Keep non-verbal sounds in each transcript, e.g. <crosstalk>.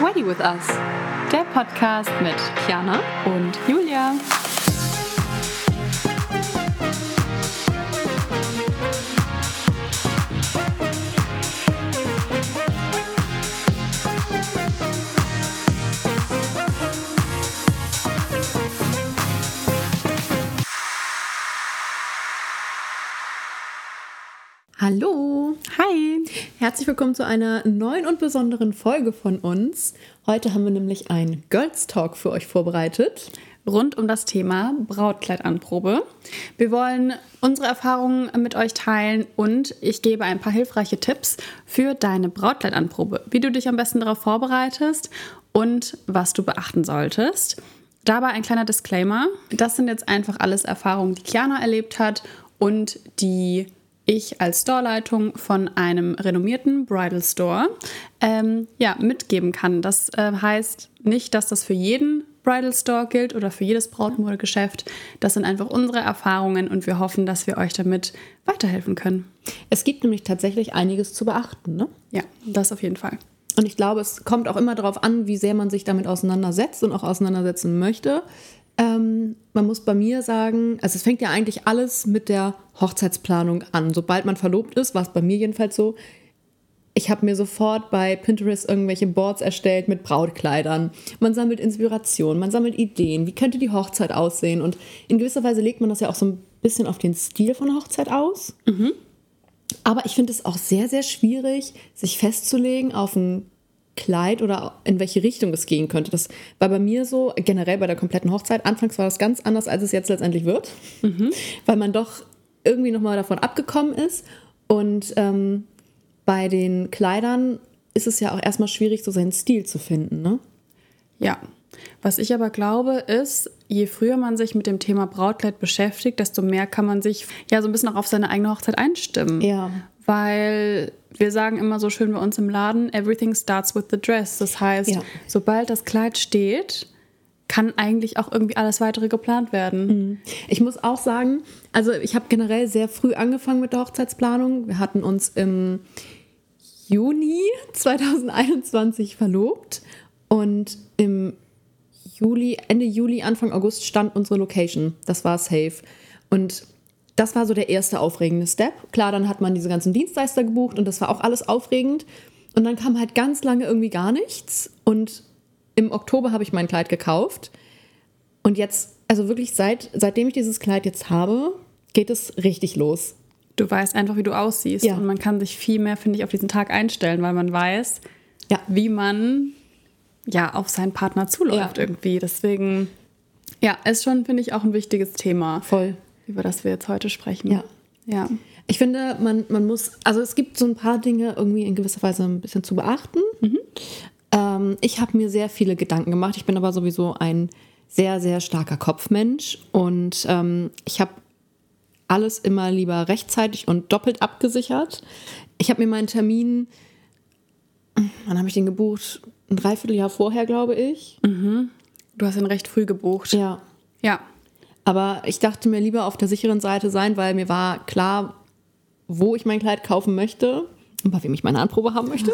Ready with Us, der Podcast mit Kiana und Julia. Hallo. Hi. Herzlich willkommen zu einer neuen und besonderen Folge von uns. Heute haben wir nämlich einen Girls Talk für euch vorbereitet. Rund um das Thema Brautkleidanprobe. Wir wollen unsere Erfahrungen mit euch teilen und ich gebe ein paar hilfreiche Tipps für deine Brautkleidanprobe, wie du dich am besten darauf vorbereitest und was du beachten solltest. Dabei ein kleiner Disclaimer. Das sind jetzt einfach alles Erfahrungen, die Kiana erlebt hat und die ich als Storeleitung von einem renommierten Bridal Store ähm, ja, mitgeben kann. Das äh, heißt nicht, dass das für jeden Bridal Store gilt oder für jedes Brautmodegeschäft. Das sind einfach unsere Erfahrungen und wir hoffen, dass wir euch damit weiterhelfen können. Es gibt nämlich tatsächlich einiges zu beachten, ne? Ja, das auf jeden Fall. Und ich glaube, es kommt auch immer darauf an, wie sehr man sich damit auseinandersetzt und auch auseinandersetzen möchte. Ähm, man muss bei mir sagen, also es fängt ja eigentlich alles mit der Hochzeitsplanung an. Sobald man verlobt ist, war es bei mir jedenfalls so, ich habe mir sofort bei Pinterest irgendwelche Boards erstellt mit Brautkleidern. Man sammelt Inspiration, man sammelt Ideen. Wie könnte die Hochzeit aussehen? Und in gewisser Weise legt man das ja auch so ein bisschen auf den Stil von Hochzeit aus. Mhm. Aber ich finde es auch sehr, sehr schwierig, sich festzulegen auf ein Kleid oder in welche Richtung es gehen könnte. Das war bei mir so, generell bei der kompletten Hochzeit. Anfangs war das ganz anders, als es jetzt letztendlich wird, Mhm. weil man doch irgendwie nochmal davon abgekommen ist. Und ähm, bei den Kleidern ist es ja auch erstmal schwierig, so seinen Stil zu finden. Ne? Ja. Was ich aber glaube, ist, je früher man sich mit dem Thema Brautkleid beschäftigt, desto mehr kann man sich ja so ein bisschen auch auf seine eigene Hochzeit einstimmen. Ja. Weil wir sagen immer so schön bei uns im Laden, everything starts with the dress. Das heißt, Ja. sobald das Kleid steht, kann eigentlich auch irgendwie alles weitere geplant werden. Ich muss auch sagen, also ich habe generell sehr früh angefangen mit der Hochzeitsplanung. Wir hatten uns im Juni 2021 verlobt und im Juli, Ende Juli, Anfang August stand unsere Location. Das war safe. Und das war so der erste aufregende Step. Klar, dann hat man diese ganzen Dienstleister gebucht und das war auch alles aufregend. Und dann kam halt ganz lange irgendwie gar nichts. Und im Oktober habe ich mein Kleid gekauft. Und jetzt, also wirklich seit, seitdem ich dieses Kleid jetzt habe, geht es richtig los. Du weißt einfach, wie du aussiehst. Ja. Und man kann sich viel mehr, finde ich, auf diesen Tag einstellen, weil man weiß, Ja. wie man ja auf seinen Partner zuläuft Ja. irgendwie. Deswegen, ja, ist schon, finde ich, auch ein wichtiges Thema, Voll. Über das wir jetzt heute sprechen. Ja. Ja. Ich finde, man, man muss, also es gibt so ein paar Dinge irgendwie in gewisser Weise ein bisschen zu beachten. Ähm, ich habe mir sehr viele Gedanken gemacht. Ich bin aber sowieso ein sehr, sehr starker Kopfmensch und ähm, ich habe alles immer lieber rechtzeitig und doppelt abgesichert. Ich habe mir meinen Termin, wann habe ich den gebucht? Ein Dreivierteljahr vorher, glaube ich. Du hast ihn recht früh gebucht. Ja. Ja. Aber ich dachte mir lieber auf der sicheren Seite sein, weil mir war klar, wo ich mein Kleid kaufen möchte und bei wem ich meine Anprobe haben möchte.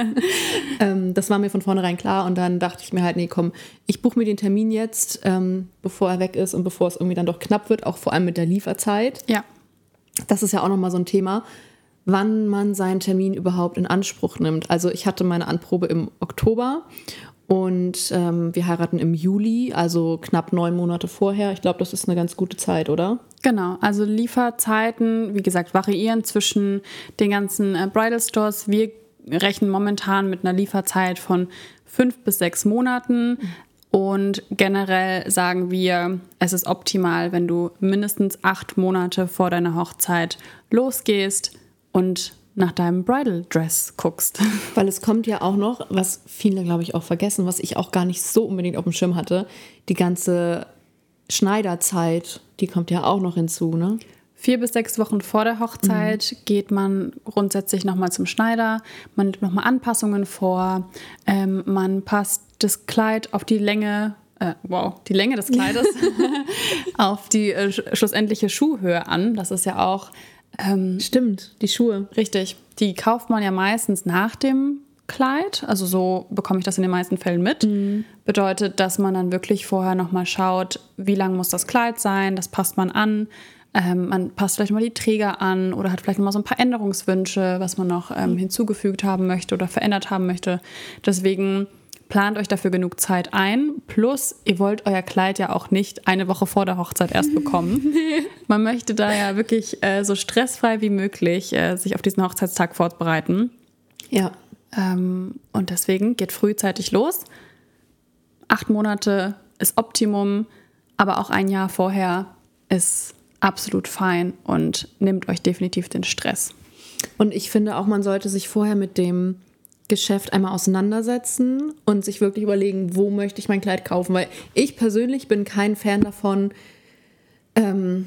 <laughs> ähm, das war mir von vornherein klar und dann dachte ich mir halt, nee, komm, ich buche mir den Termin jetzt, ähm, bevor er weg ist und bevor es irgendwie dann doch knapp wird, auch vor allem mit der Lieferzeit. Ja. Das ist ja auch nochmal so ein Thema, wann man seinen Termin überhaupt in Anspruch nimmt. Also ich hatte meine Anprobe im Oktober und ähm, wir heiraten im Juli, also knapp neun Monate vorher. Ich glaube, das ist eine ganz gute Zeit, oder? Genau, also Lieferzeiten, wie gesagt, variieren zwischen den ganzen äh, Bridal Stores. Wir rechnen momentan mit einer Lieferzeit von fünf bis sechs Monaten. Und generell sagen wir, es ist optimal, wenn du mindestens acht Monate vor deiner Hochzeit losgehst und nach deinem Bridal Dress guckst. <laughs> Weil es kommt ja auch noch, was viele, glaube ich, auch vergessen, was ich auch gar nicht so unbedingt auf dem Schirm hatte, die ganze Schneiderzeit, die kommt ja auch noch hinzu, ne? Vier bis sechs Wochen vor der Hochzeit geht man grundsätzlich nochmal zum Schneider. Man nimmt nochmal Anpassungen vor. Ähm, man passt das Kleid auf die Länge, äh, wow, die Länge des Kleides, <laughs> <laughs> auf die äh, sch- schlussendliche Schuhhöhe an. Das ist ja auch ähm, Stimmt, die Schuhe. richtig. Die kauft man ja meistens nach dem Kleid. Also so bekomme ich das in den meisten Fällen mit. Mhm. Bedeutet, dass man dann wirklich vorher nochmal schaut, wie lang muss das Kleid sein, das passt man an. Ähm, man passt vielleicht mal die Träger an oder hat vielleicht noch mal so ein paar Änderungswünsche, was man noch ähm, hinzugefügt haben möchte oder verändert haben möchte. Deswegen plant euch dafür genug Zeit ein. Plus, ihr wollt euer Kleid ja auch nicht eine Woche vor der Hochzeit erst bekommen. <laughs> Man möchte da ja wirklich äh, so stressfrei wie möglich äh, sich auf diesen Hochzeitstag vorbereiten. Ja. Ähm, und deswegen geht frühzeitig los. Acht Monate ist Optimum, aber auch ein Jahr vorher ist absolut fein und nehmt euch definitiv den Stress. Und ich finde auch, man sollte sich vorher mit dem Geschäft einmal auseinandersetzen und sich wirklich überlegen, wo möchte ich mein Kleid kaufen. Weil ich persönlich bin kein Fan davon, ähm,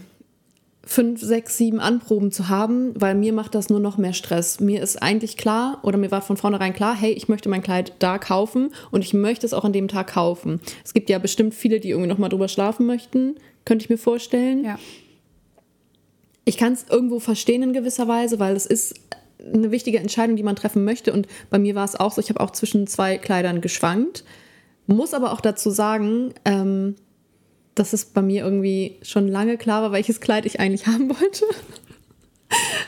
fünf, sechs, sieben Anproben zu haben, weil mir macht das nur noch mehr Stress. Mir ist eigentlich klar oder mir war von vornherein klar, hey, ich möchte mein Kleid da kaufen und ich möchte es auch an dem Tag kaufen. Es gibt ja bestimmt viele, die irgendwie nochmal drüber schlafen möchten, könnte ich mir vorstellen. Ja. Ich kann es irgendwo verstehen in gewisser Weise, weil es ist eine wichtige Entscheidung, die man treffen möchte. Und bei mir war es auch so, ich habe auch zwischen zwei Kleidern geschwankt. Muss aber auch dazu sagen, ähm, dass es bei mir irgendwie schon lange klar war, welches Kleid ich eigentlich <laughs> haben wollte.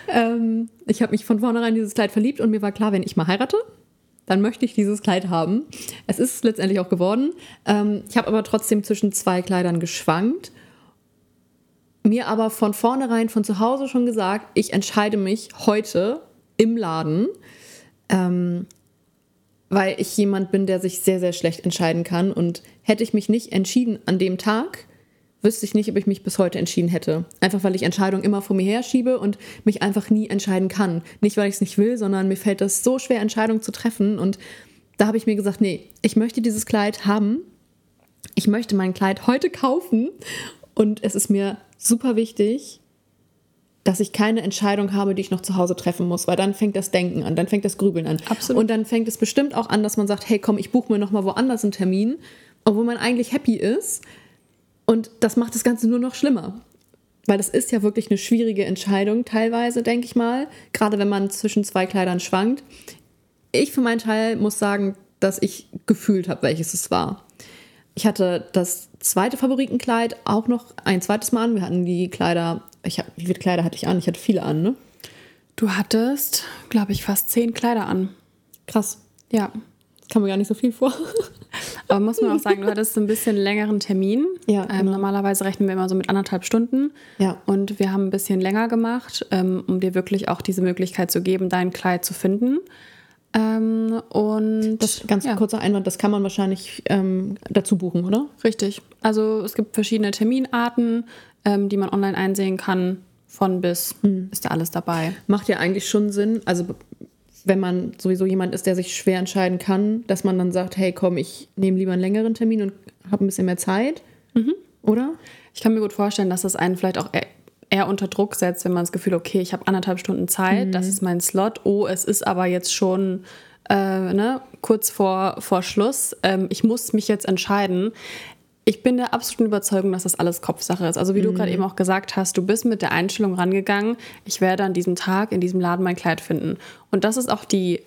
ähm, ich habe mich von vornherein in dieses Kleid verliebt und mir war klar, wenn ich mal heirate, dann möchte ich dieses Kleid haben. Es ist letztendlich auch geworden. Ähm, ich habe aber trotzdem zwischen zwei Kleidern geschwankt. Mir aber von vornherein von zu Hause schon gesagt, ich entscheide mich heute im Laden, ähm, weil ich jemand bin, der sich sehr, sehr schlecht entscheiden kann. Und hätte ich mich nicht entschieden an dem Tag, wüsste ich nicht, ob ich mich bis heute entschieden hätte. Einfach weil ich Entscheidungen immer vor mir herschiebe und mich einfach nie entscheiden kann. Nicht, weil ich es nicht will, sondern mir fällt das so schwer, Entscheidungen zu treffen. Und da habe ich mir gesagt, nee, ich möchte dieses Kleid haben. Ich möchte mein Kleid heute kaufen. Und es ist mir super wichtig, dass ich keine Entscheidung habe, die ich noch zu Hause treffen muss, weil dann fängt das Denken an, dann fängt das Grübeln an. Absolut. Und dann fängt es bestimmt auch an, dass man sagt, hey, komm, ich buche mir noch mal woanders einen Termin, obwohl man eigentlich happy ist. Und das macht das Ganze nur noch schlimmer. Weil das ist ja wirklich eine schwierige Entscheidung teilweise, denke ich mal, gerade wenn man zwischen zwei Kleidern schwankt. Ich für meinen Teil muss sagen, dass ich gefühlt habe, welches es war. Ich hatte das zweite Favoritenkleid auch noch ein zweites Mal an. Wir hatten die Kleider ich hab, wie viele Kleider hatte ich an? Ich hatte viele an, ne? Du hattest, glaube ich, fast zehn Kleider an. Krass. Ja. Kam mir gar nicht so viel vor. <laughs> Aber muss man auch sagen, du hattest ein bisschen längeren Termin. Ja, ähm, genau. normalerweise rechnen wir immer so mit anderthalb Stunden. Ja. Und wir haben ein bisschen länger gemacht, ähm, um dir wirklich auch diese Möglichkeit zu geben, dein Kleid zu finden. Ähm, und das ganz ja. kurzer Einwand, das kann man wahrscheinlich ähm, dazu buchen, oder? Richtig. Also es gibt verschiedene Terminarten ähm, die man online einsehen kann. Von bis mhm. ist da alles dabei. Macht ja eigentlich schon Sinn. Also wenn man sowieso jemand ist, der sich schwer entscheiden kann, dass man dann sagt, hey, komm, ich nehme lieber einen längeren Termin und habe ein bisschen mehr Zeit, mhm. oder? Ich kann mir gut vorstellen, dass das einen vielleicht auch eher, eher unter Druck setzt, wenn man das Gefühl, okay, ich habe anderthalb Stunden Zeit, mhm. das ist mein Slot. Oh, es ist aber jetzt schon äh, ne, kurz vor, vor Schluss. Ähm, ich muss mich jetzt entscheiden ich bin der absoluten Überzeugung, dass das alles Kopfsache ist. Also wie mhm. du gerade eben auch gesagt hast, du bist mit der Einstellung rangegangen, ich werde an diesem Tag in diesem Laden mein Kleid finden. Und das ist auch die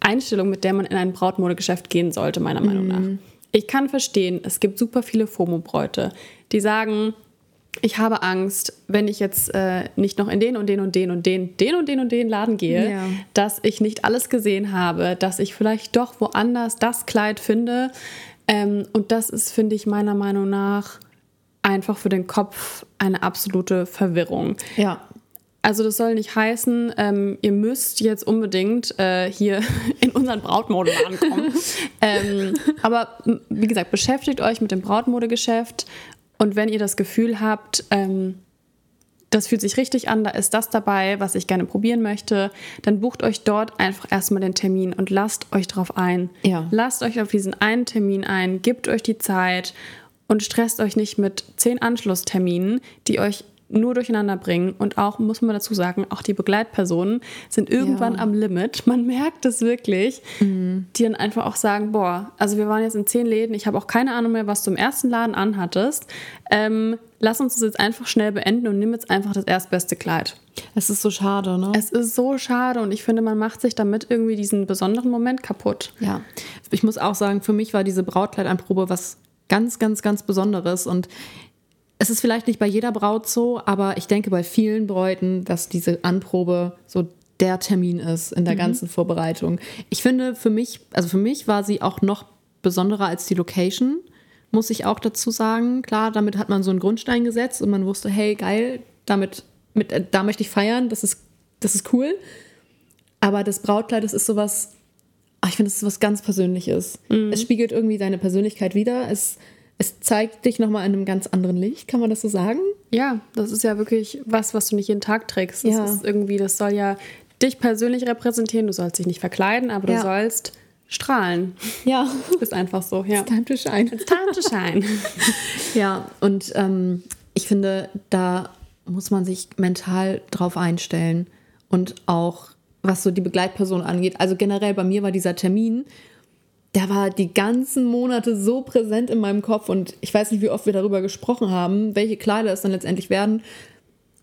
Einstellung, mit der man in ein Brautmodegeschäft gehen sollte, meiner mhm. Meinung nach. Ich kann verstehen, es gibt super viele FOMO-Bräute, die sagen, ich habe Angst, wenn ich jetzt äh, nicht noch in den und den und den und den, den und den und den Laden gehe, ja. dass ich nicht alles gesehen habe, dass ich vielleicht doch woanders das Kleid finde, ähm, und das ist, finde ich, meiner Meinung nach einfach für den Kopf eine absolute Verwirrung. Ja. Also das soll nicht heißen, ähm, ihr müsst jetzt unbedingt äh, hier <laughs> in unseren Brautmodeladen kommen. <laughs> ähm, aber wie gesagt, beschäftigt euch mit dem Brautmodegeschäft und wenn ihr das Gefühl habt, ähm, das fühlt sich richtig an, da ist das dabei, was ich gerne probieren möchte, dann bucht euch dort einfach erstmal den Termin und lasst euch drauf ein. Ja. Lasst euch auf diesen einen Termin ein, gebt euch die Zeit und stresst euch nicht mit zehn Anschlussterminen, die euch nur durcheinander bringen. Und auch, muss man dazu sagen, auch die Begleitpersonen sind irgendwann ja. am Limit. Man merkt es wirklich, mhm. die dann einfach auch sagen, boah, also wir waren jetzt in zehn Läden, ich habe auch keine Ahnung mehr, was du im ersten Laden anhattest. Ähm, lass uns das jetzt einfach schnell beenden und nimm jetzt einfach das erstbeste Kleid. Es ist so schade, ne? Es ist so schade und ich finde, man macht sich damit irgendwie diesen besonderen Moment kaputt. Ja, ich muss auch sagen, für mich war diese Brautkleidanprobe was ganz, ganz, ganz Besonderes und es ist vielleicht nicht bei jeder Braut so, aber ich denke bei vielen Bräuten, dass diese Anprobe so der Termin ist in der mhm. ganzen Vorbereitung. Ich finde für mich, also für mich war sie auch noch besonderer als die Location, muss ich auch dazu sagen. Klar, damit hat man so einen Grundstein gesetzt und man wusste, hey, geil, damit, mit, äh, da möchte ich feiern, das ist, das ist cool. Aber das Brautkleid, das ist sowas, ach, ich finde, das ist was ganz Persönliches. Mhm. Es spiegelt irgendwie deine Persönlichkeit wieder. Es es zeigt dich nochmal in einem ganz anderen Licht, kann man das so sagen? Ja, das ist ja wirklich was, was du nicht jeden Tag trägst. Das ja. ist irgendwie, das soll ja dich persönlich repräsentieren. Du sollst dich nicht verkleiden, aber ja. du sollst strahlen. Ja. Ist einfach so, ja. It's time to shine. It's time to shine. <laughs> ja, und ähm, ich finde, da muss man sich mental drauf einstellen und auch was so die Begleitperson angeht. Also generell bei mir war dieser Termin der war die ganzen Monate so präsent in meinem Kopf und ich weiß nicht, wie oft wir darüber gesprochen haben, welche Kleider es dann letztendlich werden.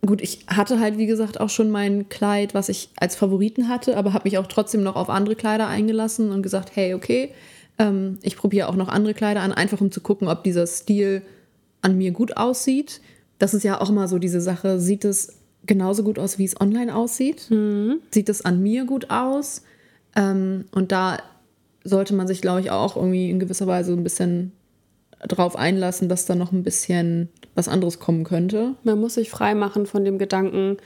Gut, ich hatte halt, wie gesagt, auch schon mein Kleid, was ich als Favoriten hatte, aber habe mich auch trotzdem noch auf andere Kleider eingelassen und gesagt, hey, okay, ähm, ich probiere auch noch andere Kleider an, einfach um zu gucken, ob dieser Stil an mir gut aussieht. Das ist ja auch immer so diese Sache, sieht es genauso gut aus, wie es online aussieht? Mhm. Sieht es an mir gut aus? Ähm, und da sollte man sich, glaube ich, auch irgendwie in gewisser Weise ein bisschen drauf einlassen, dass da noch ein bisschen was anderes kommen könnte. Man muss sich frei machen von dem Gedanken,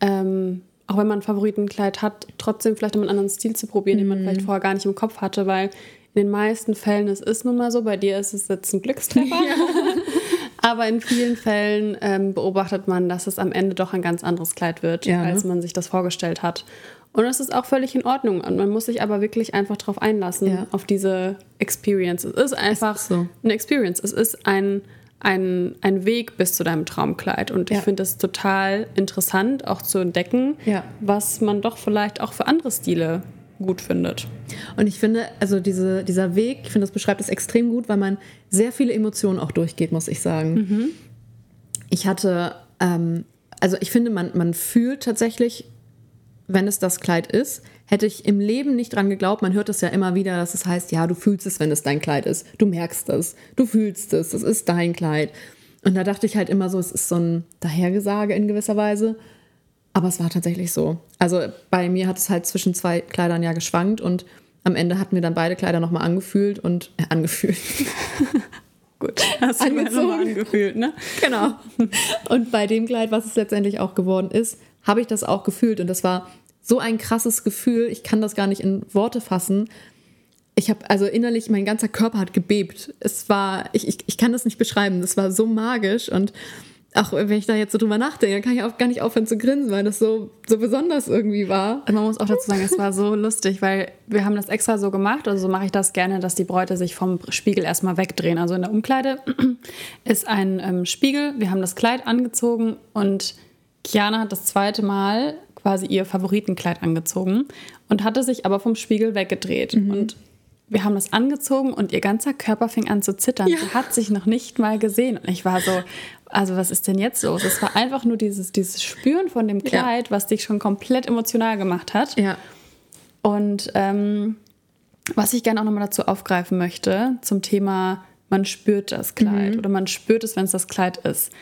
ähm, auch wenn man ein Favoritenkleid hat, trotzdem vielleicht einen anderen Stil zu probieren, mm. den man mhm. vielleicht vorher gar nicht im Kopf hatte, weil in den meisten Fällen, es ist nun mal so, bei dir ist es jetzt ein Glückstreffer. <laughs> Ja. <laughs> Aber in vielen Fällen ähm, beobachtet man, dass es am Ende doch ein ganz anderes Kleid wird, ja, ne? als man sich das vorgestellt hat. Und das ist auch völlig in Ordnung. Und man muss sich aber wirklich einfach darauf einlassen, ja. auf diese Experience. Es ist einfach ist so. eine Experience. Es ist ein, ein, ein Weg bis zu deinem Traumkleid. Und ja. ich finde es total interessant, auch zu entdecken, ja. was man doch vielleicht auch für andere Stile gut findet. Und ich finde, also diese, dieser Weg, ich finde, das beschreibt es extrem gut, weil man sehr viele Emotionen auch durchgeht, muss ich sagen. Mhm. Ich hatte, ähm, also ich finde, man, man fühlt tatsächlich wenn es das Kleid ist, hätte ich im Leben nicht dran geglaubt. Man hört es ja immer wieder, dass es heißt, ja, du fühlst es, wenn es dein Kleid ist. Du merkst es, du fühlst es, es ist dein Kleid. Und da dachte ich halt immer so, es ist so ein Dahergesage in gewisser Weise. Aber es war tatsächlich so. Also bei mir hat es halt zwischen zwei Kleidern ja geschwankt und am Ende hatten wir dann beide Kleider nochmal angefühlt und äh, angefühlt. <laughs> Gut, hast du Angezogen. angefühlt, ne? Genau. <laughs> Und bei dem Kleid, was es letztendlich auch geworden ist, habe ich das auch gefühlt. Und das war so ein krasses Gefühl. Ich kann das gar nicht in Worte fassen. Ich habe also innerlich, mein ganzer Körper hat gebebt. Es war, ich, ich, ich kann das nicht beschreiben. Das war so magisch und auch wenn ich da jetzt so drüber nachdenke, kann ich auch gar nicht aufhören zu grinsen, weil das so, so besonders irgendwie war. Also man muss auch dazu sagen, es war so lustig, weil wir haben das extra so gemacht, also so mache ich das gerne, dass die Bräute sich vom Spiegel erstmal wegdrehen. Also in der Umkleide <clears throat> ist ein ähm, Spiegel, wir haben das Kleid angezogen und Kiana hat das zweite Mal quasi ihr Favoritenkleid angezogen und hatte sich aber vom Spiegel weggedreht. Mhm. Und wir haben das angezogen und ihr ganzer Körper fing an zu zittern. Ja. Sie hat sich noch nicht mal gesehen. Und ich war so, also was ist denn jetzt los? Es war einfach nur dieses, dieses Spüren von dem Kleid, ja. was dich schon komplett emotional gemacht hat. Ja. Und ähm, was ich gerne auch nochmal dazu aufgreifen möchte, zum Thema, man spürt das Kleid mhm. oder man spürt es, wenn es das Kleid ist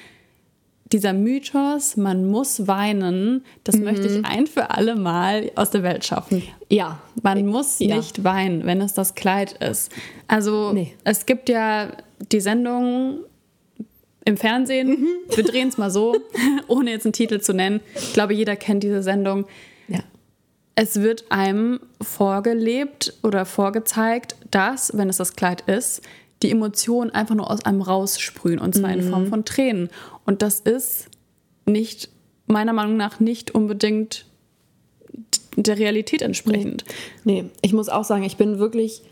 dieser Mythos, man muss weinen, das mhm. möchte ich ein für alle Mal aus der Welt schaffen. Ja. Man muss ja. nicht weinen, wenn es das Kleid ist. Also nee. es gibt ja die Sendung im Fernsehen, mhm. wir drehen es mal so, <laughs> ohne jetzt einen Titel zu nennen. Ich glaube, jeder kennt diese Sendung. Ja. Es wird einem vorgelebt oder vorgezeigt, dass, wenn es das Kleid ist, die Emotionen einfach nur aus einem raussprühen und zwar mhm. in Form mhm. von Tränen. Und das ist nicht, meiner Meinung nach, nicht unbedingt der Realität entsprechend. Nee. nee, ich muss auch sagen, ich bin wirklich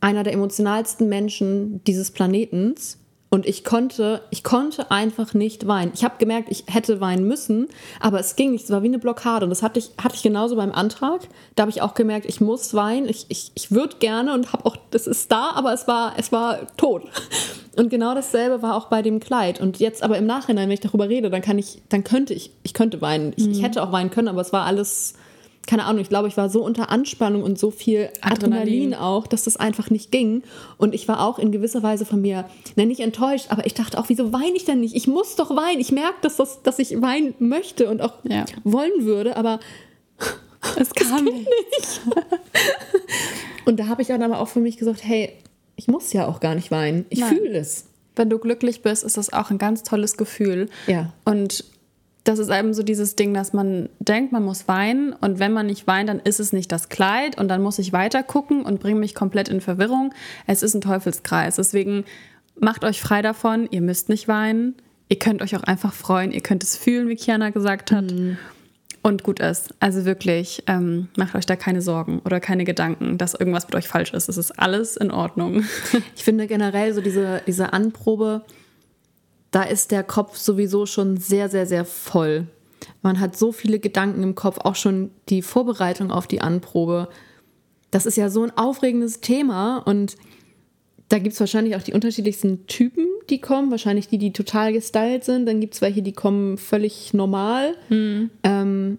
einer der emotionalsten Menschen dieses Planetens. Und ich konnte, ich konnte einfach nicht weinen. Ich habe gemerkt, ich hätte weinen müssen, aber es ging nicht. Es war wie eine Blockade. Und das hatte ich, hatte ich genauso beim Antrag. Da habe ich auch gemerkt, ich muss weinen. Ich, ich, ich würde gerne und habe auch, das ist da, aber es war, es war tot. Und genau dasselbe war auch bei dem Kleid. Und jetzt aber im Nachhinein, wenn ich darüber rede, dann kann ich, dann könnte ich, ich könnte weinen. Ich, ich hätte auch weinen können, aber es war alles, keine Ahnung, ich glaube, ich war so unter Anspannung und so viel Adrenalin, Adrenalin. auch, dass das einfach nicht ging. Und ich war auch in gewisser Weise von mir, ne, nicht enttäuscht, aber ich dachte auch, wieso weine ich denn nicht? Ich muss doch weinen. Ich merke, dass, das, dass ich weinen möchte und auch Ja. wollen würde, aber Es <laughs> kam und da habe ich dann aber auch für mich gesagt, hey, ich muss ja auch gar nicht weinen. Ich fühle es. Wenn du glücklich bist, ist das auch ein ganz tolles Gefühl. Ja. Und das ist eben so dieses Ding, dass man denkt, man muss weinen und wenn man nicht weint, dann ist es nicht das Kleid und dann muss ich weiter gucken und bringe mich komplett in Verwirrung. Es ist ein Teufelskreis. Deswegen macht euch frei davon, ihr müsst nicht weinen. Ihr könnt euch auch einfach freuen, ihr könnt es fühlen, wie Kiana gesagt hat. Und gut ist. Also wirklich, ähm, macht euch da keine Sorgen oder keine Gedanken, dass irgendwas mit euch falsch ist. Es ist alles in Ordnung. <laughs> Ich finde generell so diese, diese Anprobe, da ist der Kopf sowieso schon sehr, sehr, sehr voll. Man hat so viele Gedanken im Kopf, auch schon die Vorbereitung auf die Anprobe. Das ist ja so ein aufregendes Thema und da gibt es wahrscheinlich auch die unterschiedlichsten Typen, die kommen. Wahrscheinlich die, die total gestylt sind. Dann gibt es welche, die kommen völlig normal. Ähm,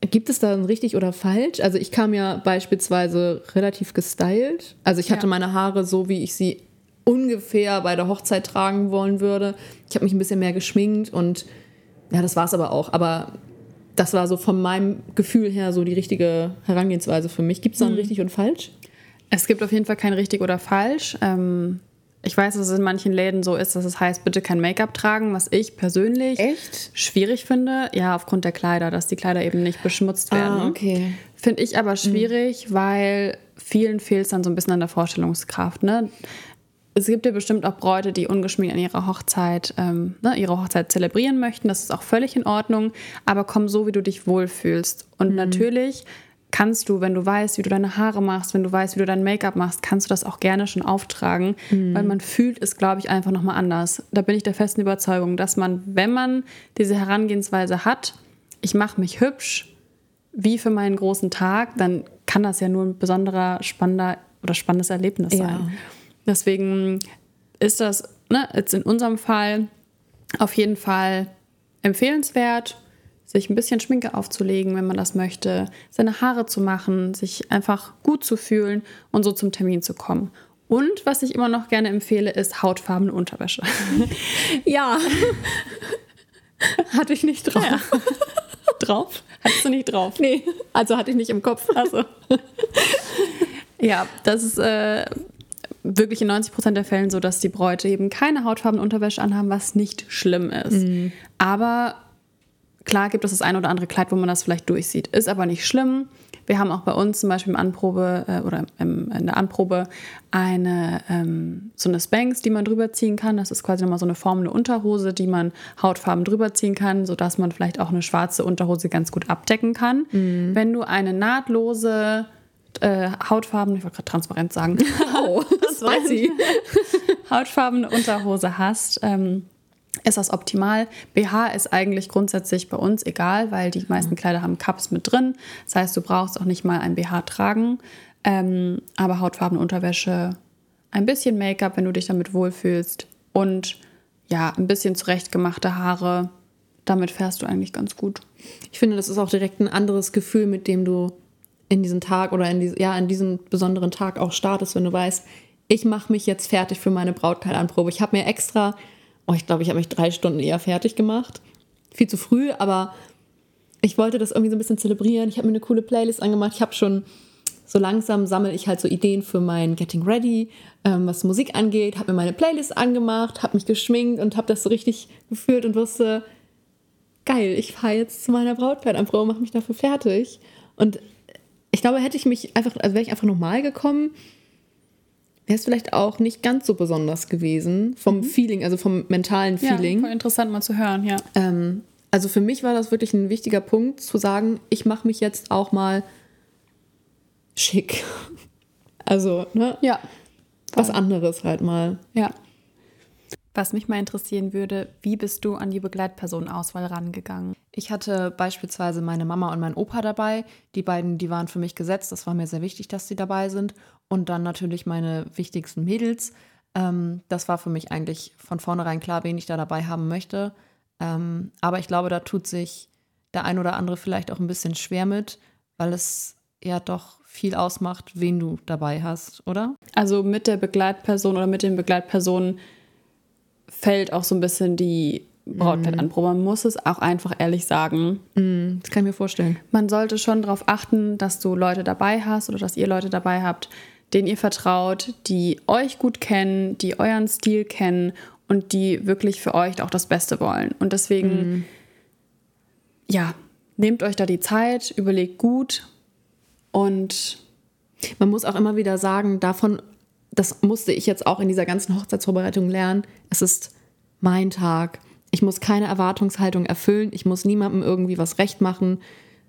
gibt es da ein richtig oder falsch? Also ich kam ja beispielsweise relativ gestylt. Also ich hatte Ja. meine Haare so, wie ich sie ungefähr bei der Hochzeit tragen wollen würde. Ich habe mich ein bisschen mehr geschminkt und ja, das war es aber auch. Aber das war so von meinem Gefühl her so die richtige Herangehensweise für mich. Gibt es da ein richtig und falsch? Es gibt auf jeden Fall kein richtig oder falsch. Ähm, ich weiß, dass es in manchen Läden so ist, dass es heißt, bitte kein Make-up tragen, was ich persönlich Echt? schwierig finde. Ja, aufgrund der Kleider, dass die Kleider eben nicht beschmutzt werden. Ah, okay. Finde ich aber schwierig, weil vielen fehlt es dann so ein bisschen an der Vorstellungskraft. Ne? Es gibt ja bestimmt auch Bräute, die ungeschminkt an ihrer Hochzeit, ähm, ne, ihre Hochzeit zelebrieren möchten. Das ist auch völlig in Ordnung. Aber komm so, wie du dich wohlfühlst. Und natürlich kannst du, wenn du weißt, wie du deine Haare machst, wenn du weißt, wie du dein Make-up machst, kannst du das auch gerne schon auftragen, weil man fühlt es, glaube ich, einfach nochmal anders. Da bin ich der festen Überzeugung, dass man, wenn man diese Herangehensweise hat, ich mache mich hübsch, wie für meinen großen Tag, dann kann das ja nur ein besonderer, spannender oder spannendes Erlebnis Ja. sein. Deswegen ist das ne, jetzt in unserem Fall auf jeden Fall empfehlenswert, sich ein bisschen Schminke aufzulegen, wenn man das möchte, seine Haare zu machen, sich einfach gut zu fühlen und so zum Termin zu kommen. Und was ich immer noch gerne empfehle, ist hautfarbene Unterwäsche. <laughs> Ja. <laughs> Hatte ich nicht drauf. <laughs> drauf? Hattest du nicht drauf? Nee, also hatte ich nicht im Kopf. Also. ja, das ist äh, wirklich in 90 Prozent der Fällen so, dass die Bräute eben keine hautfarbene Unterwäsche anhaben, was nicht schlimm ist. Aber klar gibt es das ein oder andere Kleid, wo man das vielleicht durchsieht. Ist aber nicht schlimm. Wir haben auch bei uns zum Beispiel im Anprobe äh, oder im, in der Anprobe eine ähm, so eine Spanx, die man drüber ziehen kann. Das ist quasi nochmal so eine formende Unterhose, die man hautfarben drüber ziehen kann, sodass man vielleicht auch eine schwarze Unterhose ganz gut abdecken kann. Wenn du eine nahtlose äh, hautfarben, ich wollte gerade transparent sagen, <laughs> Oh, ich. <laughs> hautfarbene Unterhose hast, ähm, ist das optimal. BH ist eigentlich grundsätzlich bei uns egal, weil die meisten Kleider haben Cups mit drin. Das heißt, du brauchst auch nicht mal ein BH tragen. Ähm, aber hautfarbene Unterwäsche, ein bisschen Make-up, wenn du dich damit wohlfühlst und ja, ein bisschen zurechtgemachte Haare. Damit fährst du eigentlich ganz gut. Ich finde, das ist auch direkt ein anderes Gefühl, mit dem du in diesen Tag oder in, diese, ja, in diesen besonderen Tag auch startest, wenn du weißt, ich mache mich jetzt fertig für meine Brautkleidanprobe. Ich habe mir extra, oh, ich glaube, ich habe mich drei Stunden eher fertig gemacht. Viel zu früh, aber ich wollte das irgendwie so ein bisschen zelebrieren. Ich habe mir eine coole Playlist angemacht. Ich habe schon so langsam sammle ich halt so Ideen für mein Getting Ready, ähm, was Musik angeht, habe mir meine Playlist angemacht, habe mich geschminkt und habe das so richtig gefühlt und wusste, geil, ich fahre jetzt zu meiner Brautkleidanprobe, mache mich dafür fertig. Und ich glaube, hätte ich mich einfach, also wäre ich einfach normal gekommen, wäre es vielleicht auch nicht ganz so besonders gewesen vom Feeling, also vom mentalen Feeling. Ja, voll interessant mal zu hören, ja. Ähm, also für mich war das wirklich ein wichtiger Punkt, zu sagen, ich mache mich jetzt auch mal schick. <laughs> Also, ne? Ja, Was anderes halt mal. Ja. Was mich mal interessieren würde, wie bist du an die Begleitpersonenauswahl rangegangen? Ich hatte beispielsweise meine Mama und mein Opa dabei. Die beiden, die waren für mich gesetzt. Das war mir sehr wichtig, dass sie dabei sind. Und dann natürlich meine wichtigsten Mädels. Ähm, das war für mich eigentlich von vornherein klar, wen ich da dabei haben möchte. Ähm, aber ich glaube, da tut sich der ein oder andere vielleicht auch ein bisschen schwer mit, weil es ja doch viel ausmacht, wen du dabei hast, oder? Also mit der Begleitperson oder mit den Begleitpersonen fällt auch so ein bisschen die Brautkleidanprobe. Man muss es auch einfach ehrlich sagen. Mm, das kann ich mir vorstellen. Man sollte schon darauf achten, dass du Leute dabei hast oder dass ihr Leute dabei habt, denen ihr vertraut, die euch gut kennen, die euren Stil kennen und die wirklich für euch auch das Beste wollen. Und deswegen, mm. ja, nehmt euch da die Zeit, überlegt gut und man muss auch immer wieder sagen, davon, das musste ich jetzt auch in dieser ganzen Hochzeitsvorbereitung lernen, es ist mein Tag. Ich muss keine Erwartungshaltung erfüllen, ich muss niemandem irgendwie was recht machen,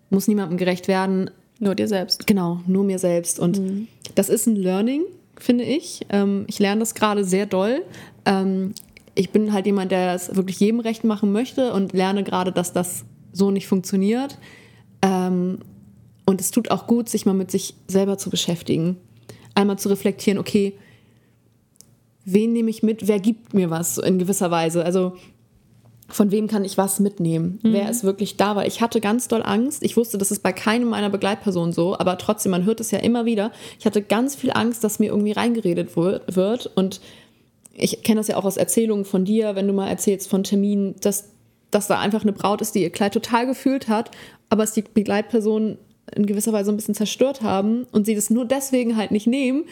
muss niemandem gerecht werden. Nur dir selbst. Genau, nur mir selbst. Und mhm. das ist ein Learning, finde ich. Ähm, ich lerne das gerade sehr doll. Ähm, ich bin halt jemand, der es wirklich jedem recht machen möchte und lerne gerade, dass das so nicht funktioniert. Ähm, und es tut auch gut, sich mal mit sich selber zu beschäftigen. Einmal zu reflektieren, okay, wen nehme ich mit, wer gibt mir was in gewisser Weise. Also von wem kann ich was mitnehmen? Mhm. Wer ist wirklich da? Weil ich hatte ganz doll Angst. Ich wusste, das ist bei keinem meiner Begleitpersonen so, aber trotzdem, man hört es ja immer wieder. Ich hatte ganz viel Angst, dass mir irgendwie reingeredet wird. Und ich kenne das ja auch aus Erzählungen von dir, wenn du mal erzählst von Terminen, dass, dass da einfach eine Braut ist, die ihr Kleid total gefühlt hat, aber es die Begleitperson in gewisser Weise ein bisschen zerstört haben und sie das nur deswegen halt nicht nehmen.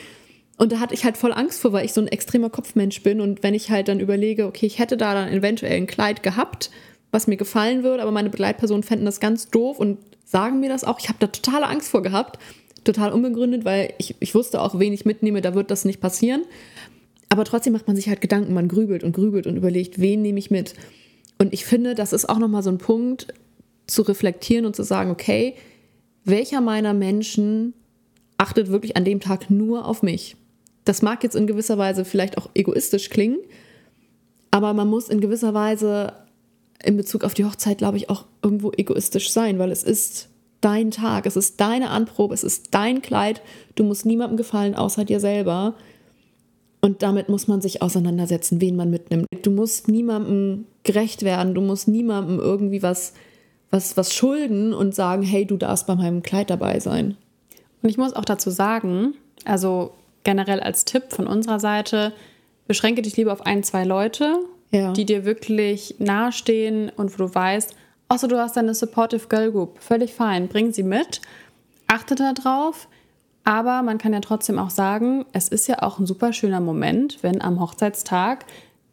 Und da hatte ich halt voll Angst vor, weil ich so ein extremer Kopfmensch bin. Und wenn ich halt dann überlege, okay, ich hätte da dann eventuell ein Kleid gehabt, was mir gefallen würde, aber meine Begleitpersonen fänden das ganz doof und sagen mir das auch. Ich habe da totale Angst vor gehabt. Total unbegründet, weil ich, ich wusste auch, wen ich mitnehme, da wird das nicht passieren. Aber trotzdem macht man sich halt Gedanken, man grübelt und grübelt und überlegt, wen nehme ich mit. Und ich finde, das ist auch nochmal so ein Punkt, zu reflektieren und zu sagen, okay, welcher meiner Menschen achtet wirklich an dem Tag nur auf mich? Das mag jetzt in gewisser Weise vielleicht auch egoistisch klingen, aber man muss in gewisser Weise in Bezug auf die Hochzeit, glaube ich, auch irgendwo egoistisch sein, weil es ist dein Tag, es ist deine Anprobe, es ist dein Kleid, du musst niemandem gefallen außer dir selber. Und damit muss man sich auseinandersetzen, wen man mitnimmt. Du musst niemandem gerecht werden, du musst niemandem irgendwie was was, was schulden und sagen, hey, du darfst bei meinem Kleid dabei sein. Und ich muss auch dazu sagen, also generell als Tipp von unserer Seite, beschränke dich lieber auf ein, zwei Leute, ja. die dir wirklich nahestehen und wo du weißt, außer du hast deine Supportive Girl Group, völlig fein, bring sie mit, achte darauf. Aber man kann ja trotzdem auch sagen, es ist ja auch ein super schöner Moment, wenn am Hochzeitstag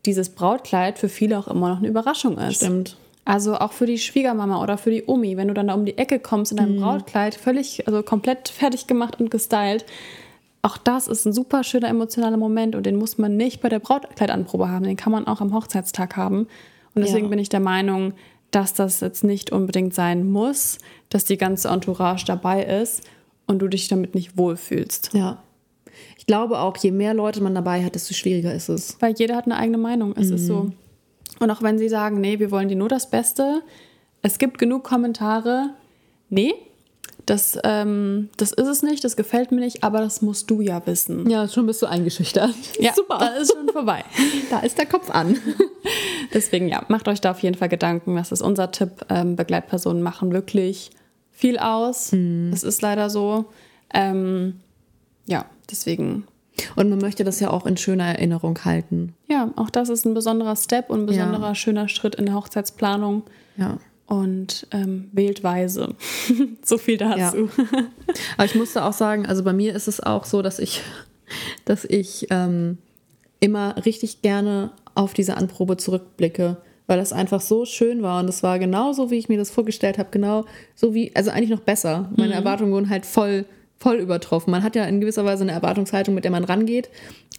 dieses Brautkleid für viele auch immer noch eine Überraschung ist. Stimmt. Also auch für die Schwiegermama oder für die Omi, wenn du dann da um die Ecke kommst in deinem mhm. Brautkleid, völlig, also komplett <laughs> fertig gemacht und gestylt. Auch das ist ein super schöner emotionaler Moment und den muss man nicht bei der Brautkleidanprobe haben, den kann man auch am Hochzeitstag haben. Und deswegen ja. bin ich der Meinung, dass das jetzt nicht unbedingt sein muss, dass die ganze Entourage dabei ist und du dich damit nicht wohlfühlst. Ja. Ich glaube auch, je mehr Leute man dabei hat, desto schwieriger ist es. Weil jeder hat eine eigene Meinung. Es mhm. ist so. Und auch wenn sie sagen, nee, wir wollen dir nur das Beste, es gibt genug Kommentare, nee, das, ähm, das ist es nicht, das gefällt mir nicht, aber das musst du ja wissen. Ja, schon bist du eingeschüchtert. <laughs> Ja, super. Da ist schon vorbei. <laughs> da ist der Kopf an. <laughs> Deswegen, ja, macht euch da auf jeden Fall Gedanken. Das ist unser Tipp. Ähm, Begleitpersonen machen wirklich viel aus. Mhm. Das ist leider so. Ähm, ja, deswegen und man möchte das ja auch in schöner Erinnerung halten. Ja, auch das ist ein besonderer Step und ein besonderer ja. schöner Schritt in der Hochzeitsplanung. Ja. Und ähm, wählt weise. <laughs> so viel dazu. Ja. <laughs> Aber ich musste auch sagen, also bei mir ist es auch so, dass ich, <laughs> dass ich ähm, immer richtig gerne auf diese Anprobe zurückblicke, weil das einfach so schön war und es war genauso, wie ich mir das vorgestellt habe, genau so wie, also eigentlich noch besser. Meine mhm. Erwartungen wurden halt voll voll übertroffen. Man hat ja in gewisser Weise eine Erwartungshaltung, mit der man rangeht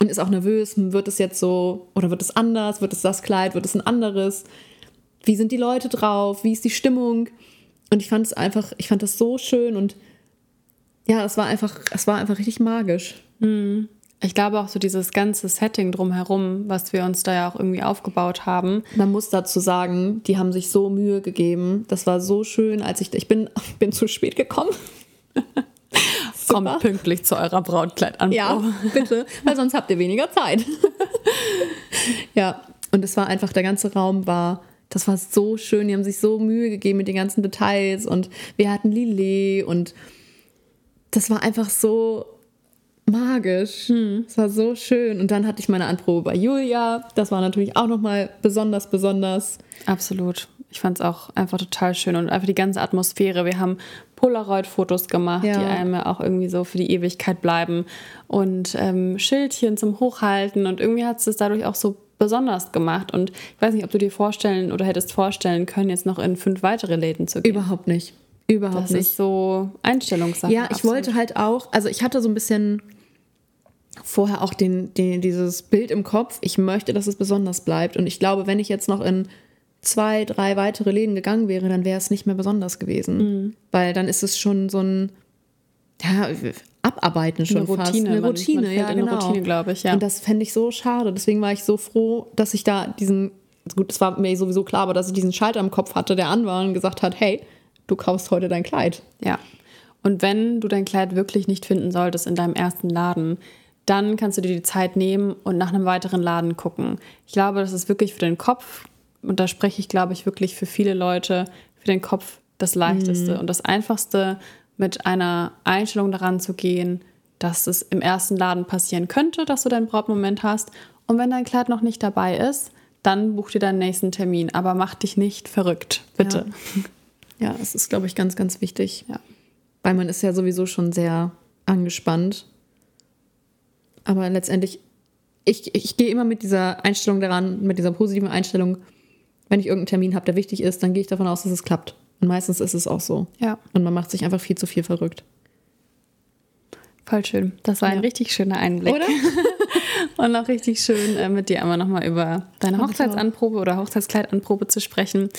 und ist auch nervös. Wird es jetzt so oder wird es anders? Wird es das Kleid? Wird es ein anderes? Wie sind die Leute drauf? Wie ist die Stimmung? Und ich fand es einfach, ich fand das so schön und ja, es war einfach, es war einfach richtig magisch. Mhm. Ich glaube auch so dieses ganze Setting drumherum, was wir uns da ja auch irgendwie aufgebaut haben. Man muss dazu sagen, die haben sich so Mühe gegeben. Das war so schön, als ich, ich bin, <laughs> bin zu spät gekommen. <laughs> Kommt pünktlich zu eurer Brautkleidanprobe. Ja, <laughs> bitte, weil sonst habt ihr weniger Zeit. <laughs> ja, und es war einfach, der ganze Raum war, das war so schön. Die haben sich so Mühe gegeben mit den ganzen Details und wir hatten Lillet und das war einfach so magisch. Hm. Es war so schön. Und dann hatte ich meine Anprobe bei Julia. Das war natürlich auch nochmal besonders, besonders. Absolut. Ich fand es auch einfach total schön und einfach die ganze Atmosphäre. Wir haben Polaroid-Fotos gemacht, Ja. die einem auch irgendwie so für die Ewigkeit bleiben und ähm, Schildchen zum Hochhalten und irgendwie hat es es dadurch auch so besonders gemacht. Und ich weiß nicht, ob du dir vorstellen oder hättest vorstellen können, jetzt noch in fünf weitere Läden zu gehen. Überhaupt nicht. Überhaupt das nicht. ist so Einstellungssache. Ja, ich absolut. wollte halt auch, also ich hatte so ein bisschen vorher auch den, den, dieses Bild im Kopf, ich möchte, dass es besonders bleibt. Und ich glaube, wenn ich jetzt noch in zwei, drei weitere Läden gegangen wäre, dann wäre es nicht mehr besonders gewesen. Mhm. Weil dann ist es schon so ein ja, Abarbeiten schon Eine fast. Routine. Eine Man- Routine, man ja, eine genau. Routine, glaube ich, ja. Und das fände ich so schade. Deswegen war ich so froh, dass ich da diesen, gut, es war mir sowieso klar, aber dass ich diesen Schalter im Kopf hatte, der an war und gesagt hat, hey, du kaufst heute dein Kleid. Ja. Und wenn du dein Kleid wirklich nicht finden solltest in deinem ersten Laden, dann kannst du dir die Zeit nehmen und nach einem weiteren Laden gucken. Ich glaube, das ist wirklich für den Kopf, und da spreche ich, glaube ich, wirklich für viele Leute, für den Kopf das Leichteste und das Einfachste, mit einer Einstellung daran zu gehen, dass es im ersten Laden passieren könnte, dass du deinen Brautmoment hast. Und wenn dein Kleid noch nicht dabei ist, dann buch dir deinen nächsten Termin. Aber mach dich nicht verrückt, bitte. Ja, das ist, glaube ich, ganz, ganz wichtig. Ja. Weil man ist ja sowieso schon sehr angespannt. Aber letztendlich, ich, ich gehe immer mit dieser Einstellung daran, mit dieser positiven Einstellung, wenn ich irgendeinen Termin habe, der wichtig ist, dann gehe ich davon aus, dass es klappt. Und meistens ist es auch so. Ja. Und man macht sich einfach viel zu viel verrückt. Voll schön. Das war ein Ja. richtig schöner Einblick. Oder? <laughs> Und auch richtig schön, äh, mit dir einmal nochmal über deine. Hochzeitsanprobe oder Hochzeitskleidanprobe zu sprechen.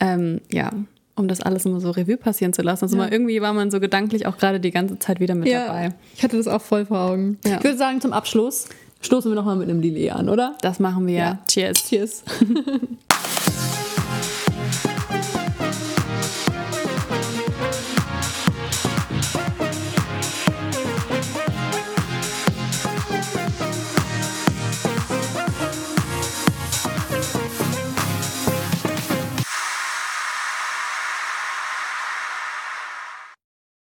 Ähm, ja, um das alles immer so Revue passieren zu lassen. Also Ja. mal irgendwie war man so gedanklich auch gerade die ganze Zeit wieder mit dabei. ich hatte das auch voll vor Augen. Ja. Ich würde sagen, zum Abschluss stoßen wir nochmal mit einem Lillet an, oder? Das machen wir. Ja. Cheers. Cheers. <laughs>